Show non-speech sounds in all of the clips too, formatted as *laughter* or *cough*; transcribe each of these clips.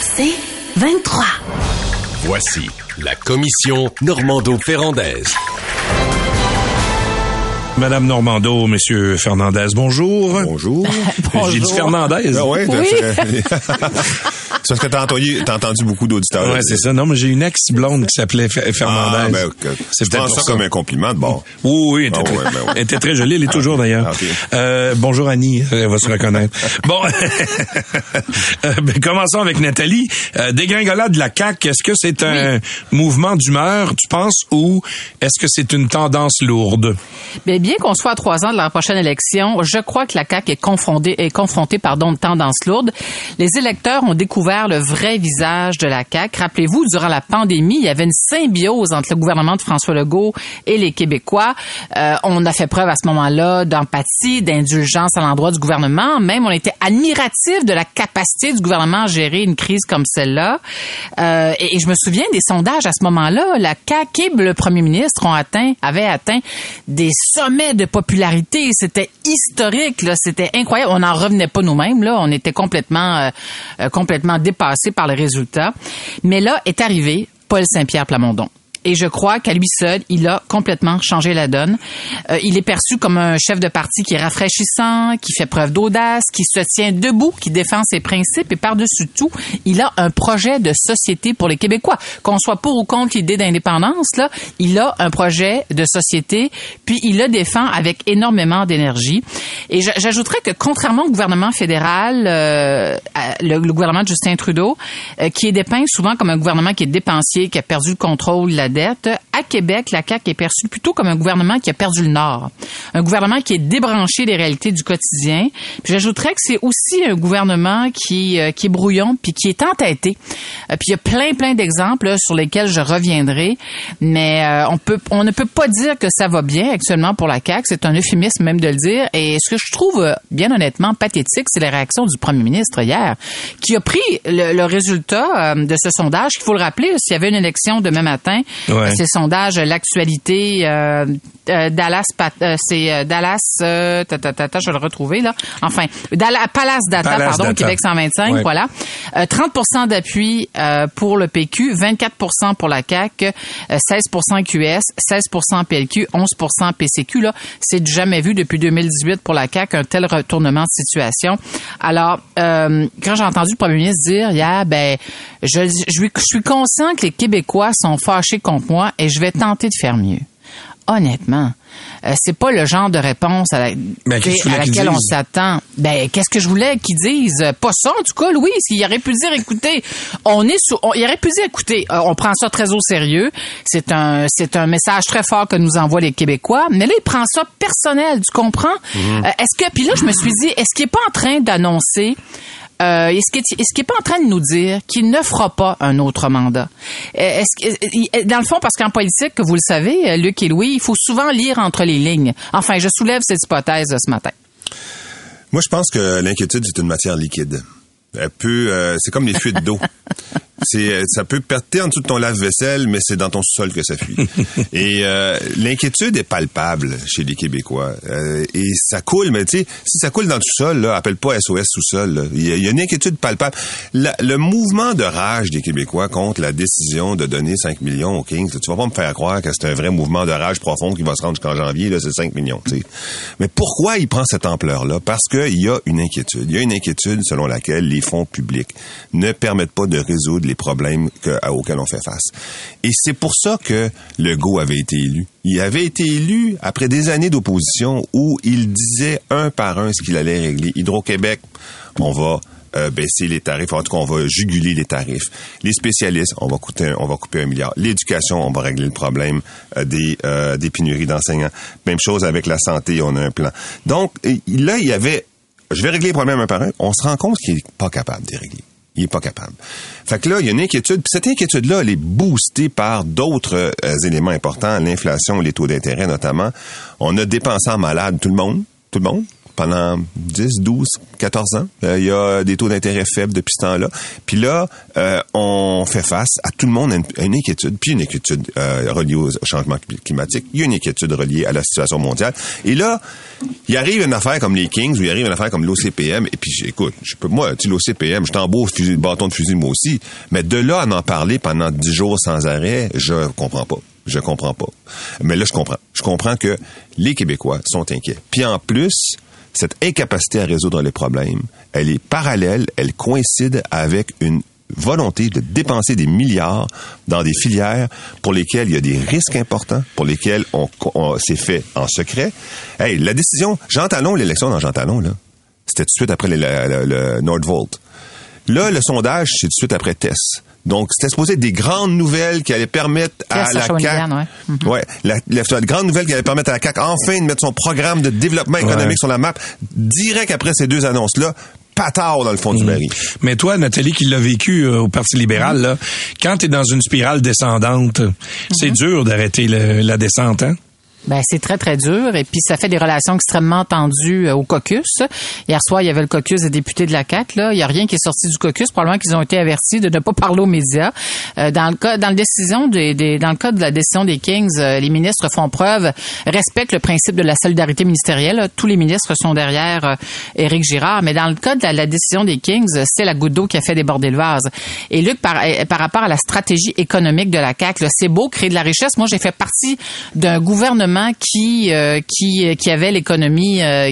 C'est 23. Voici la commission Normando-Ferrandaise. Madame Normando, Monsieur Fernandez, bonjour. Bonjour. J'ai dit Fernandez. Ah ouais, Oui. *laughs* c'est parce que t'as entendu, t'as entendu beaucoup d'auditeurs. Ouais, c'est ça. Non, mais j'ai une ex-blonde qui s'appelait Ah, Fernandez. ben, ok. c'est ça ça. comme un compliment de bord. Oui, oui, elle était, Ah très, ouais, ben ouais. elle était très jolie. Elle est toujours d'ailleurs. Ah. Euh, bonjour Annie, elle va se reconnaître. *laughs* bon, *laughs* Euh, ben, commençons avec Nathalie. Euh, dégringolade de la CAQ, est-ce que c'est un mouvement d'humeur, tu penses, ou est-ce que c'est une tendance lourde? Bien, bien qu'on soit à trois ans de la prochaine élection, je crois que la CAQ est confrontée, est confrontée pardon, de tendances lourdes. Les électeurs ont découvert le vrai visage de la CAQ. Rappelez-vous, durant la pandémie, il y avait une symbiose entre le gouvernement de François Legault et les Québécois. Euh, on a fait preuve à ce moment-là d'empathie, d'indulgence à l'endroit du gouvernement. Même, on était admiratif de la capacité du gouvernement à gérer une crise comme celle-là. Euh, et, je me souviens des sondages à ce moment-là. La CAQ et le premier ministre ont atteint, avaient atteint des sommets de popularité. C'était historique. C'était incroyable. On n'en revenait pas nous-mêmes. On était complètement, euh, euh, dépassés par les résultats. Mais là est arrivé Paul Saint-Pierre Plamondon. Et je crois qu'à lui seul, il a complètement changé la donne. Euh, il est perçu comme un chef de parti qui est rafraîchissant, qui fait preuve d'audace, qui se tient debout, qui défend ses principes et par-dessus tout, il a un projet de société pour les Québécois. Qu'on soit pour ou contre l'idée d'indépendance, là, il a un projet de société, puis il le défend avec énormément d'énergie. Et j'ajouterais que contrairement au gouvernement fédéral, euh, le gouvernement de Justin Trudeau, euh, qui est dépeint souvent comme un gouvernement qui est dépensier, qui a perdu le contrôle de la ledighet. Det à Québec, la CAQ est perçue plutôt comme un gouvernement qui a perdu le nord. Un gouvernement qui est débranché des réalités du quotidien. Puis j'ajouterais que c'est aussi un gouvernement qui, euh, qui est brouillon, puis qui est entêté. Euh, puis il y a plein, plein d'exemples sur lesquels je reviendrai, mais euh, on peut, on ne peut pas dire que ça va bien actuellement pour la CAQ. C'est un euphémisme même de le dire. Et ce que je trouve, euh, bien honnêtement, pathétique, c'est la réaction du premier ministre hier, qui a pris le, le résultat euh, de ce sondage. Il faut le rappeler, s'il y avait une élection demain matin, Ouais. euh, ces euh, l'actualité, euh, euh, Dallas, euh, c'est euh, Dallas, euh, je vais le retrouver là. Enfin, Dallas, Palace Data, Palace pardon, Data. Québec 125, Ouais. voilà. Euh, 30% d'appui euh, pour le PQ, 24% pour la CAQ, euh, 16% QS, 16% PLQ, 11% PCQ. Là, c'est jamais vu depuis 2018 pour la CAQ, un tel retournement de situation. Alors, euh, quand j'ai entendu le premier ministre dire hier, ben, je, je, je suis conscient que les Québécois sont fâchés contre moi et je vais tenter de faire mieux. Honnêtement, euh, c'est pas le genre de réponse à, la- Ben, à laquelle on s'attend. Ben, qu'est-ce que je voulais qu'ils disent? Euh, Pas ça, en tout cas, Louis. Il aurait pu dire, écoutez, on est sous, on- il aurait pu dire, écoutez, euh, on prend ça très au sérieux. C'est un, c'est un message très fort que nous envoient les Québécois. Mais là, il prend ça personnel, tu comprends? Mhm. Euh, est-ce que, puis là, je me suis dit, est-ce qu'il est pas en train d'annoncer euh, est-ce qu'il est-ce qu'il est pas en train de nous dire qu'il ne fera pas un autre mandat? Euh, Est-ce il- dans le fond, parce qu'en politique, que vous le savez, euh, Luc et Louis, il faut souvent lire entre les lignes. Enfin, je soulève cette hypothèse euh, ce matin. Moi, je pense que l'inquiétude, c'est une matière liquide. Elle peut, euh, c'est comme les fuites d'eau. *laughs* C'est, euh, ça peut péter en dessous de ton lave-vaisselle, mais c'est dans ton sous-sol que ça fuit. *laughs* et euh, l'inquiétude est palpable chez les Québécois. Euh, et ça coule, mais tu sais, si ça coule dans le sous-sol, là, appelle pas SOS sous-sol. Il y, a, il y a une inquiétude palpable. La- le mouvement de rage des Québécois contre la décision de donner 5 millions aux Kings, tu vas pas me faire croire que c'est un vrai mouvement de rage profond qui va se rendre jusqu'en janvier, là, c'est 5 millions. tu sais. Mais pourquoi il prend cette ampleur-là? Parce qu'il y a une inquiétude. Il y a une inquiétude selon laquelle les fonds publics ne permettent pas de résoudre les problèmes auxquels on fait face. Et c'est pour ça que Legault avait été élu. Il avait été élu après des années d'opposition où il disait un par un ce qu'il allait régler. Hydro-Québec, on va euh, baisser les tarifs, en tout cas, on va juguler les tarifs. Les spécialistes, on va coûter, couper un milliard. L'éducation, on va régler le problème euh, des, euh, des pénuries d'enseignants. Même chose avec la santé, on a un plan. Donc, là, il y avait, je vais régler les problèmes un par un. On se rend compte qu'il est pas capable de les régler. Il est pas capable. Fait que là, il y a une inquiétude. Puis cette inquiétude-là, elle est boostée par d'autres euh, éléments importants, l'inflation, les taux d'intérêt notamment. On a dépensé en malade tout le monde, tout le monde. Pendant 10, 12, 14 ans. Euh, il y a des taux d'intérêt faibles depuis ce temps-là. Puis là, euh, on fait face à tout le monde à une, inquiétude, puis une inquiétude euh, reliée au changement climatique. Il y a une inquiétude reliée à la situation mondiale. Et là, il arrive une affaire comme les Kings, ou il arrive une affaire comme l'OCPM, et puis écoute, je peux, moi, tu l'OCPM, je t'embourse fusil, bâton de fusil moi aussi, mais de là à en parler pendant 10 jours sans arrêt, je comprends pas. Je comprends pas. Mais là, je comprends. Je comprends que les Québécois sont inquiets. Puis en plus, cette incapacité à résoudre les problèmes, elle est parallèle, elle coïncide avec une volonté de dépenser des milliards dans des filières pour lesquelles il y a des risques importants, pour lesquels on, s'est fait en secret. Hey, la décision, Jean Talon, l'élection dans Jean Talon, là, c'était tout de suite après le, le Nordvolt. Là, le sondage, c'est tout de suite après Tess. Donc, c'était supposé être des grandes nouvelles qui allaient permettre à la CAQ... Ouais. la, la, grande nouvelle qui allait permettre à la CAQ enfin de mettre son programme de développement économique sur la map. Direct après ces deux annonces-là, patard dans le fond du baril. Mm. Mais toi, Nathalie, qui l'a vécu euh, au Parti libéral, là, quand tu es dans une spirale descendante, c'est mm-hmm. dur d'arrêter la descente, hein? Ben, c'est très, très dur. Et puis, ça fait des relations extrêmement tendues euh, au caucus. Hier soir, il y avait le caucus des députés de la CAQ. Là. Il n'y a rien qui est sorti du caucus. Probablement qu'ils ont été avertis de ne pas parler aux médias. Euh, dans le cas, dans le décision des, des, dans le cas de la décision des Kings, euh, les ministres font preuve, respectent le principe de la solidarité ministérielle. Tous les ministres sont derrière euh, Éric Girard. Mais dans le cas de la, la décision des Kings, c'est la goutte d'eau qui a fait déborder le vase. Et Luc, par, par rapport à la stratégie économique de la CAQ, c'est beau créer de la richesse. Moi, j'ai fait partie d'un gouvernement qui euh, qui qui avait l'économie euh,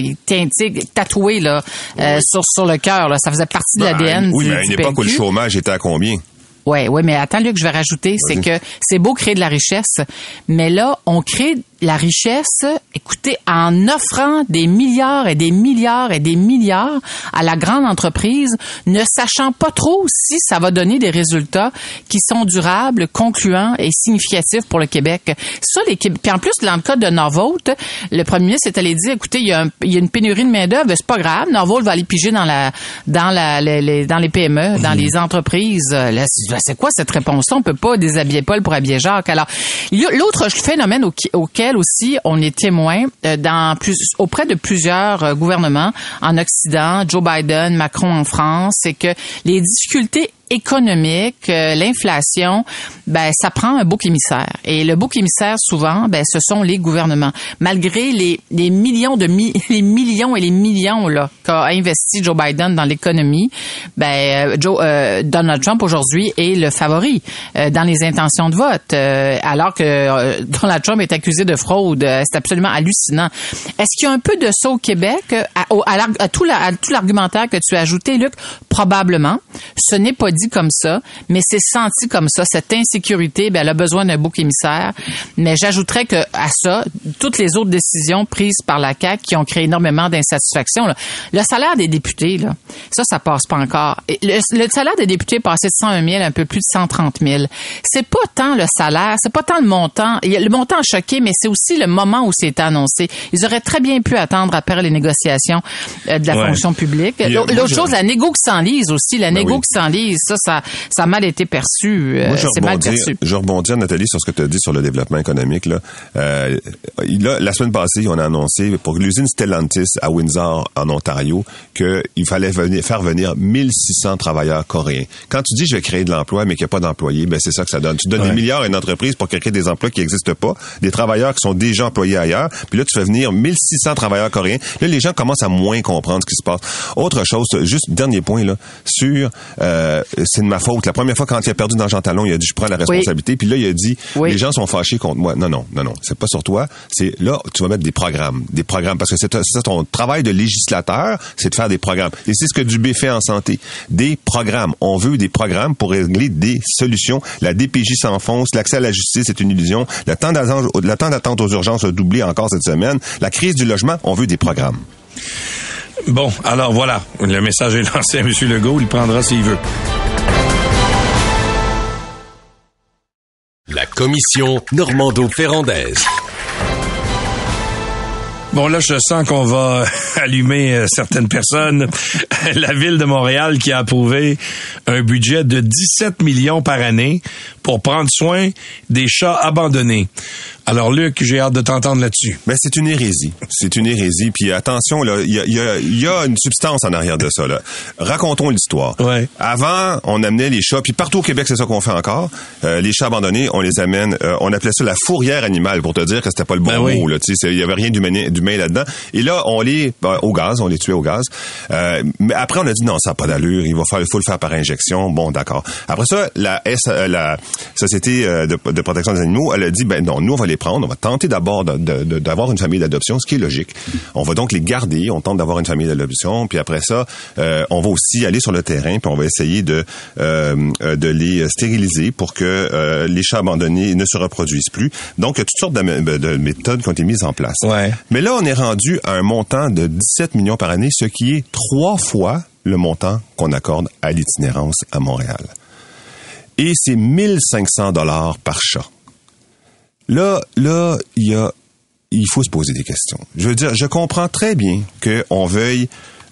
tatouée là euh, sur sur le cœur là, ça faisait partie de ben, l'ADN Oui, mais à une époque où le chômage était à combien? Oui, oui, mais attends, Luc, je vais rajouter, c'est que c'est beau créer de la richesse, mais là, on crée la richesse, écoutez, en offrant des milliards et des milliards et des milliards à la grande entreprise, ne sachant pas trop si ça va donner des résultats qui sont durables, concluants et significatifs pour le Québec. Ça, les Puis en plus, dans le cas de Norvolt, le premier ministre est allé dire, écoutez, il y a, une pénurie de main d'œuvre, c'est pas grave, Norvolt va aller piger dans la, dans la, les, dans les PME, dans les entreprises. Là, c'est quoi cette réponse-là? On peut pas déshabiller Paul pour habiller Jacques. Alors, l'autre phénomène auquel aussi, on est témoin euh, auprès de plusieurs euh, gouvernements en Occident, Joe Biden, Macron en France, c'est que les difficultés économique, euh, l'inflation, ben ça prend un bouc émissaire. Et le bouc émissaire souvent, ben ce sont les gouvernements. Malgré les, les millions de *laughs* les millions et les millions là qu'a investi Joe Biden dans l'économie, ben euh, Joe, euh, Donald Trump aujourd'hui est le favori dans les intentions de vote, alors que *laughs* Donald Trump est accusé de fraude. C'est absolument hallucinant. Est-ce qu'il y a un peu de ça au Québec à, à, tout l'argumentaire que tu as ajouté, Luc? Probablement. Ce n'est pas dit comme ça, mais c'est senti comme ça. Cette insécurité, ben, elle a besoin d'un bouc émissaire. Mais j'ajouterais que à ça, toutes les autres décisions prises par la CAQ qui ont créé énormément d'insatisfaction. Le salaire des députés, là, ça, ça passe pas encore. Le, le, salaire des députés est passé de 101 000 à un peu plus de 130 000. C'est pas tant le salaire, c'est pas tant le montant. Le montant a choqué, mais c'est aussi le moment où c'est annoncé. Ils auraient très bien pu attendre après les négociations euh, de la fonction publique. L'autre chose, la négo qui s'enlise aussi, la ben négo qui s'enlise ça, ça, ça a mal été perçu. Euh, c'est mal perçu. Je rebondis, Nathalie, sur ce que tu as dit sur le développement économique. Là. Euh, la semaine passée, on a annoncé pour l'usine Stellantis à Windsor, en Ontario, qu'il fallait venir, faire venir 1600 travailleurs coréens. Quand tu dis je vais créer de l'emploi, mais qu'il n'y a pas d'employés, ben c'est ça que ça donne. Tu donnes des milliards à une entreprise pour créer des emplois qui n'existent pas, des travailleurs qui sont déjà employés ailleurs, puis là, tu fais venir 1600 travailleurs coréens. Là, les gens commencent à moins comprendre ce qui se passe. Autre chose, juste dernier point, là, sur euh, c'est de ma faute. La première fois quand il a perdu dans Jean Talon, il a dit je prends la responsabilité. Puis là, il a dit les gens sont fâchés contre moi. Non, non, non, non. C'est pas sur toi. C'est là, tu vas mettre des programmes, des programmes parce que c'est ça ton travail de législateur, c'est de faire des programmes. Et c'est ce que Dubé fait en santé. Des programmes. On veut des programmes pour régler des solutions. La DPJ s'enfonce. L'accès à la justice est une illusion. Le temps d'attente aux urgences a doublé encore cette semaine. La crise du logement, on veut des programmes. Bon, alors voilà, le message est lancé à M. Legault, il prendra s'il veut. La commission Normando-Ferrandaise. Bon, là, je sens qu'on va *laughs* allumer euh, certaines personnes. *laughs* La ville de Montréal qui a approuvé un budget de 17 millions par année pour prendre soin des chats abandonnés. Alors, Luc, j'ai hâte de t'entendre là-dessus. Mais c'est une hérésie. C'est une hérésie. Puis attention, là, il y a, y a- y a une substance en arrière de ça. Là. Racontons l'histoire. Ouais. Avant, on amenait les chats, puis partout au Québec, c'est ça qu'on fait encore. Euh, les chats abandonnés, on les amène. euh, on appelait ça la fourrière animale pour te dire que c'était pas le bon Ben mot. Il y avait rien d'humain là-dedans. Et là, on les ben, au gaz, on les tuait au gaz. Euh, mais après, on a dit non, ça n'a pas d'allure. Il va faire, il faut le faire par injection. Bon, d'accord. Après ça, la, S, euh, la société euh, de, de protection des animaux, elle a dit ben non, nous on va les prendre. On va tenter d'abord d'avoir une famille d'adoption, ce qui est logique. On va donc les garder. On tente d'avoir une famille d'adoption. Puis après ça, euh, on va aussi aller sur le terrain. Puis on va essayer de euh, de les stériliser pour que euh, les chats abandonnés ne se reproduisent plus. Donc, il y a toutes sortes de, de méthodes qui ont été mises en place. Ouais. Mais là, on est rendu à un montant de 17 millions par année, ce qui est trois fois le montant qu'on accorde à l'itinérance à Montréal. Et c'est 1500 dollars par chat. Là, là, il y a, il faut se poser des questions. Je veux dire, je comprends très bien qu'on veuille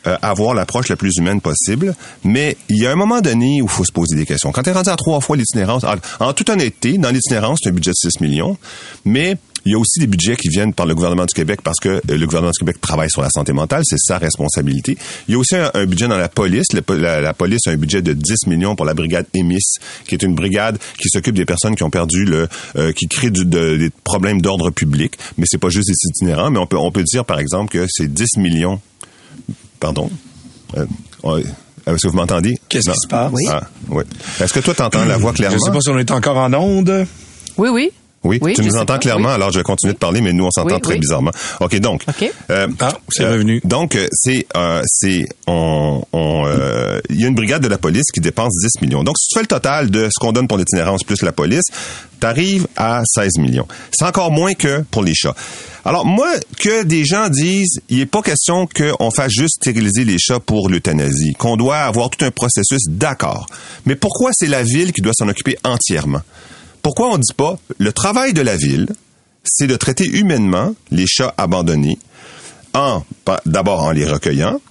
euh, avoir l'approche la plus humaine possible, mais il y a un moment donné où il faut se poser des questions. Quand tu es rendu à trois fois l'itinérance, en, toute honnêteté, dans l'itinérance, c'est un budget de 6 millions, mais il y a aussi des budgets qui viennent par le gouvernement du Québec parce que euh, le gouvernement du Québec travaille sur la santé mentale, c'est sa responsabilité. Il y a aussi un, un budget dans la police. Le la, la police a un budget de 10 millions pour la brigade EMIS, qui est une brigade qui s'occupe des personnes qui ont perdu le, euh, qui crée du- de- des problèmes d'ordre public. Mais c'est pas juste des itinérants, mais on peut, on peut dire par exemple que c'est 10 millions. Pardon? Euh, ouais. Est-ce que vous m'entendez? Qu'est-ce qui se passe? Oui. Ah, oui. Est-ce que toi, t'entends la voix clairement? Je sais pas si on est encore en onde. Oui, oui. Oui, Oui, tu nous entends pas, clairement, oui. alors je vais continuer de parler, mais nous, on s'entend Oui, très oui. bizarrement. OK, donc. OK. euh, Ah, c'est euh, revenu. Donc, euh, c'est, euh, c'est, on, on, euh, il y a une brigade de la police qui dépense 10 millions. Donc, si tu fais le total de ce qu'on donne pour l'itinérance plus la police, t'arrives à 16 millions. C'est encore moins que pour les chats. Alors, moi, que des gens disent, il n'est pas question qu'on fasse juste stériliser les chats pour l'euthanasie, qu'on doit avoir tout un processus, d'accord. Mais pourquoi c'est la ville qui doit s'en occuper entièrement? Pourquoi on dit pas le travail de la ville, c'est de traiter humainement les chats abandonnés en d'abord en les recueillant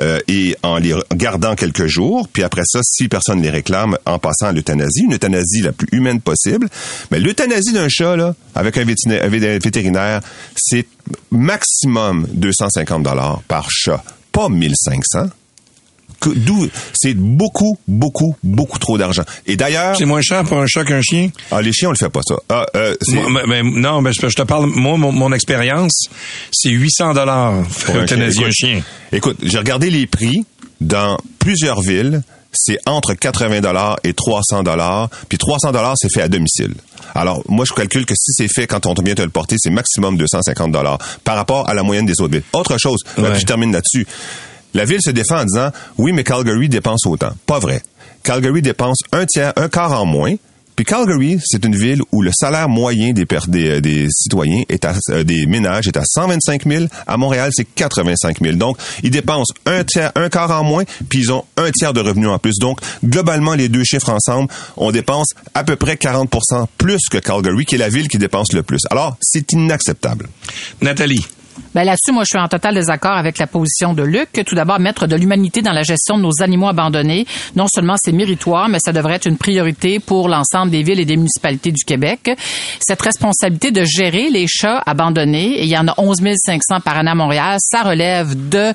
euh, et en les gardant quelques jours, puis après ça, si personne les réclame, en passant à l'euthanasie, une euthanasie la plus humaine possible. Mais l'euthanasie d'un chat, là, avec un, vétérinaire, un vé- vétérinaire, c'est maximum 250 dollars par chat, pas 1500. D'où c'est beaucoup, beaucoup, beaucoup trop d'argent. Et d'ailleurs, C'est moins cher pour un chat qu'un chien? ah, les chiens, on le fait pas ça. Ah, euh, Moi, non, mais je je te parle, moi, mon, mon expérience, c'est 800 dollars Pour un chien. un chien. Écoute, j'ai regardé les prix dans plusieurs villes. C'est entre 80 dollars et 300 dollars. Puis 300 dollars, c'est fait à domicile. Alors, moi, je calcule que si c'est fait quand on vient te le porter, c'est maximum 250 dollars par rapport à la moyenne des autres villes. Autre chose, Ouais. puis je termine là-dessus. La ville se défend en disant, oui, mais Calgary dépense autant. Pas vrai. Calgary dépense un tiers, un quart en moins. Puis Calgary, c'est une ville où le salaire moyen des, euh, citoyens, est à, euh, des ménages, est à 125 000. À Montréal, c'est 85 000. Donc, ils dépensent un tiers, un quart en moins, puis ils ont un tiers de revenus en plus. Donc, globalement, les deux chiffres ensemble, on dépense à peu près 40 plus que Calgary, qui est la ville qui dépense le plus. Alors, c'est inacceptable. Nathalie. Ben là-dessus, moi, je suis en total désaccord avec la position de Luc. Tout d'abord, mettre de l'humanité dans la gestion de nos animaux abandonnés, non seulement c'est méritoire, mais ça devrait être une priorité pour l'ensemble des villes et des municipalités du Québec. Cette responsabilité de gérer les chats abandonnés, il y en a 11 500 par année à Montréal, ça relève de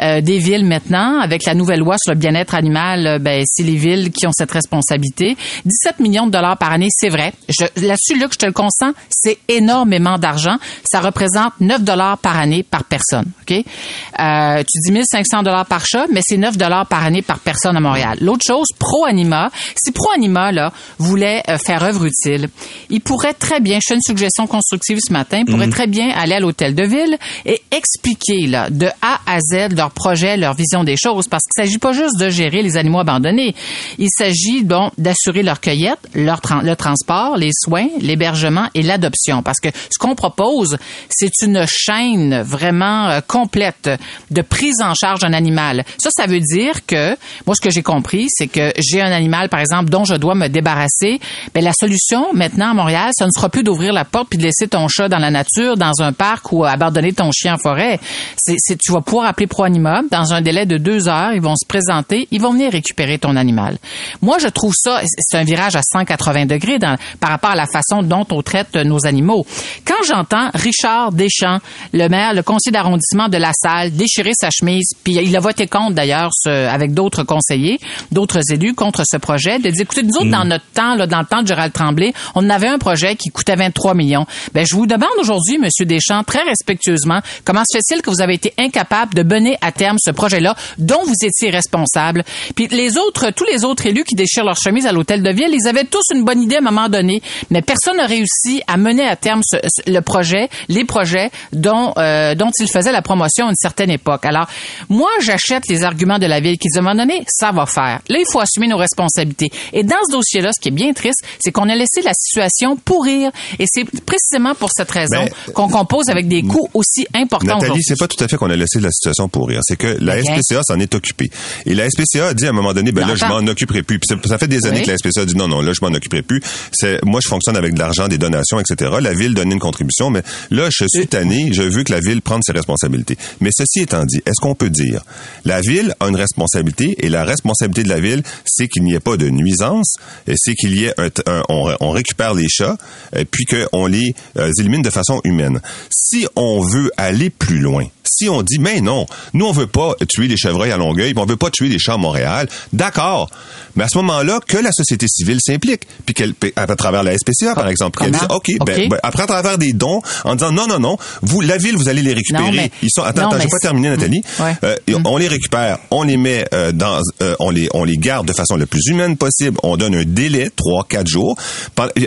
euh, des villes maintenant. Avec la nouvelle loi sur le bien-être animal, euh, ben c'est les villes qui ont cette responsabilité. 17 millions de dollars par année, c'est vrai. Là-dessus, Luc, je te le consens, c'est énormément d'argent. Ça représente 9 dollars par année par personne. Ok? Euh, Tu dis 1500 dollars par chat, mais c'est 9 dollars par année par personne à Montréal. L'autre chose, Pro Anima, si Pro Anima là voulait euh, faire œuvre utile, il pourrait très bien, je fais une suggestion constructive ce matin, il pourrait très bien aller à l'hôtel de ville et expliquer là de A à Z leur projet, leur vision des choses, parce qu'il s'agit pas juste de gérer les animaux abandonnés. Il s'agit donc d'assurer leur cueillette, leur le transport, les soins, l'hébergement et l'adoption. Parce que ce qu'on propose, c'est une chaîne chaîne vraiment euh, complète de prise en charge d'un animal. Ça, ça veut dire que, moi, ce que j'ai compris, c'est que j'ai un animal, par exemple, dont je dois me débarrasser. Ben, la solution, maintenant, à Montréal, ça ne sera plus d'ouvrir la porte puis de laisser ton chat dans la nature, dans un parc ou abandonner ton chien en forêt. C'est, tu vas pouvoir appeler ProAnima. Dans un délai de deux heures, ils vont se présenter, ils vont venir récupérer ton animal. Moi, je trouve ça, c'est un virage à 180 degrés par rapport à la façon dont on traite nos animaux. Quand j'entends Richard Deschamps, le maire, le conseiller d'arrondissement de La Salle, déchirer sa chemise, puis il a voté contre d'ailleurs avec d'autres conseillers, d'autres élus contre ce projet, de dire, écoutez, nous autres, dans mm. notre temps, là, dans le temps de Gérald Tremblay, on avait un projet qui coûtait 23 millions. Ben, je vous demande aujourd'hui, Monsieur Deschamps, très respectueusement, comment se fait-il que vous avez été incapable de mener à terme ce projet-là dont vous étiez responsable? Puis les autres, tous les autres élus qui déchirent leur chemise à l'hôtel de ville, ils avaient tous une bonne idée à un moment donné, mais personne n'a réussi à mener à terme le projet, les projets dont euh, dont ils faisaient la promotion à une certaine époque. Alors, moi, j'achète les arguments de la ville qui disent à un moment donné, ça va faire. Là, il faut assumer nos responsabilités. Et dans ce dossier-là, ce qui est bien triste, c'est qu'on a laissé la situation pourrir. Et c'est précisément pour cette raison ben, qu'on compose avec des coûts aussi importants. Nathalie, c'est pas tout à fait qu'on a laissé la situation pourrir. C'est que la SPCA s'en est occupée. Et la SPCA a dit à un moment donné, ben là, je m'en occuperai plus. Puis ça fait des années que la SPCA dit non, non, là, je m'en occuperai plus. C'est, moi, je fonctionne avec de l'argent, des donations, etc. La ville donne une contribution, mais là, je suis tanné, je veux que la ville prenne ses responsabilités. Mais ceci étant dit, est-ce qu'on peut dire, la ville a une responsabilité et la responsabilité de la ville, c'est qu'il n'y ait pas de nuisance, c'est qu'il y ait un, on, récupère les chats, et puis qu'on les euh, élimine de façon humaine. Si on veut aller plus loin, si on dit, mais non, nous, on veut pas tuer les chevreuils à Longueuil, on veut pas tuer les chats à Montréal, d'accord. Mais à ce moment-là, que la société civile s'implique, puis qu'elle, à travers la SPCA, par exemple, qu'elle dise, OK, ben, ben, après, à travers des dons, en disant, non, non, non, vous, la ville, vous allez les récupérer. Ils sont, attends, attends, j'ai pas terminé, Nathalie. Mmh. Euh, mmh. On les récupère, on les met euh, dans, euh, on les, on les garde de façon la plus humaine possible. On donne un délai, trois, quatre jours.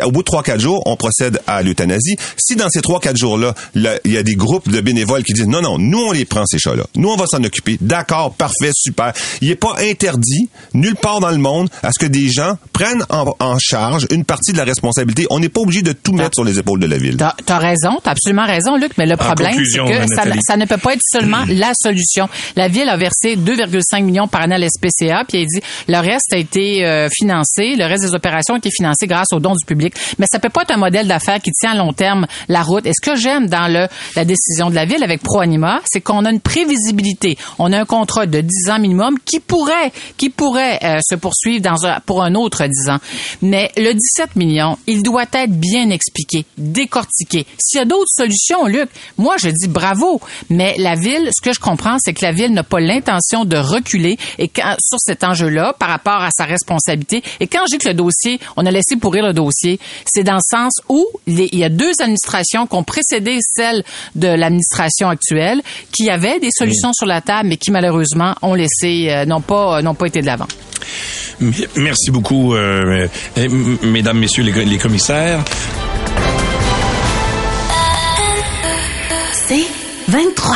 Au bout de trois, quatre jours, on procède à l'euthanasie. Si dans ces trois, quatre jours-là, il y a des groupes de bénévoles qui disent, non, non, nous, on les prend, ces chats-là. Nous, on va s'en occuper. D'accord, parfait, super. Il n'est pas interdit, nulle part dans le monde, à ce que des gens prennent en, charge une partie de la responsabilité. On n'est pas obligé de tout mettre sur les épaules de la ville. T'as as raison, t'as absolument raison, Luc, mais le problème, c'est que ça, ne peut pas être seulement *clears throat* la solution. La ville a versé 2,5 millions par année à l'SPCA, puis elle dit le reste a été euh, financé, le reste des opérations a été financé grâce aux dons du public. Mais ça peut pas être un modèle d'affaires qui tient à long terme la route. Et ce que j'aime dans le, la décision de la ville avec ProAnima, c'est qu'on a une prévisibilité. On a un contrat de 10 ans minimum qui pourrait, qui pourrait euh, se poursuivre dans un, pour un autre 10 ans. Mais le 17 millions, il doit être bien expliqué, décortiqué. S'il y a d'autres solutions, Luc, moi je dis bravo. Mais la ville, ce que je comprends, c'est que la ville n'a pas l'intention de reculer et quand, sur cet enjeu-là par rapport à sa responsabilité. Et quand j'ai que le dossier, on a laissé pourrir le dossier, c'est dans le sens où il y a deux administrations qui ont précédé celle de l'administration actuelle qui avaient des solutions sur la table, mais qui malheureusement ont laissé, euh, n'ont pas, n'ont pas été de l'avant. Merci beaucoup, euh, mesdames, messieurs les, les commissaires. C'est 23.